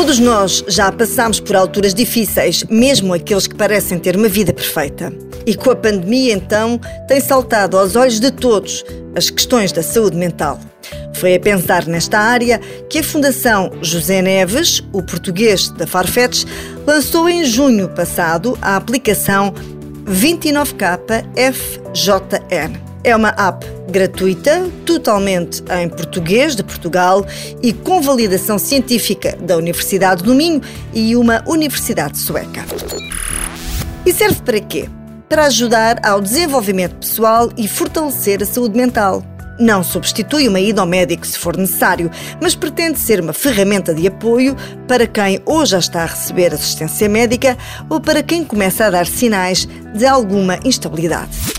Todos nós já passamos por alturas difíceis, mesmo aqueles que parecem ter uma vida perfeita. E com a pandemia, então, tem saltado aos olhos de todos as questões da saúde mental. Foi a pensar nesta área que a Fundação José Neves, o português da Farfetch, lançou em junho passado a aplicação 29KFJN. É uma app gratuita, totalmente em português de Portugal e com validação científica da Universidade do Minho e uma universidade sueca. E serve para quê? Para ajudar ao desenvolvimento pessoal e fortalecer a saúde mental. Não substitui uma ida ao médico se for necessário, mas pretende ser uma ferramenta de apoio para quem ou já está a receber assistência médica ou para quem começa a dar sinais de alguma instabilidade.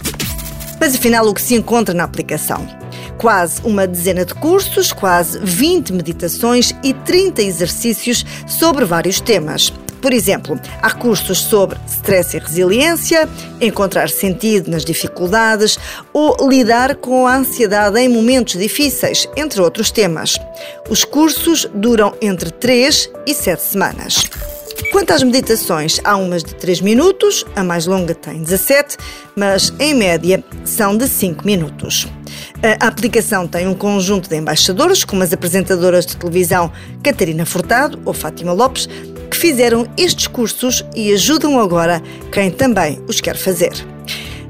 Mas afinal, o que se encontra na aplicação? Quase uma dezena de cursos, quase 20 meditações e 30 exercícios sobre vários temas. Por exemplo, há cursos sobre stress e resiliência, encontrar sentido nas dificuldades ou lidar com a ansiedade em momentos difíceis, entre outros temas. Os cursos duram entre 3 e 7 semanas. Quanto às meditações, há umas de 3 minutos, a mais longa tem 17, mas em média são de 5 minutos. A aplicação tem um conjunto de embaixadores, como as apresentadoras de televisão Catarina Furtado ou Fátima Lopes, que fizeram estes cursos e ajudam agora quem também os quer fazer.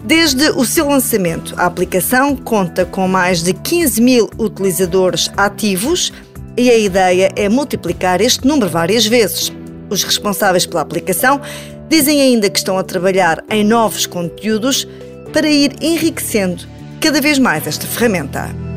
Desde o seu lançamento, a aplicação conta com mais de 15 mil utilizadores ativos e a ideia é multiplicar este número várias vezes. Os responsáveis pela aplicação dizem ainda que estão a trabalhar em novos conteúdos para ir enriquecendo cada vez mais esta ferramenta.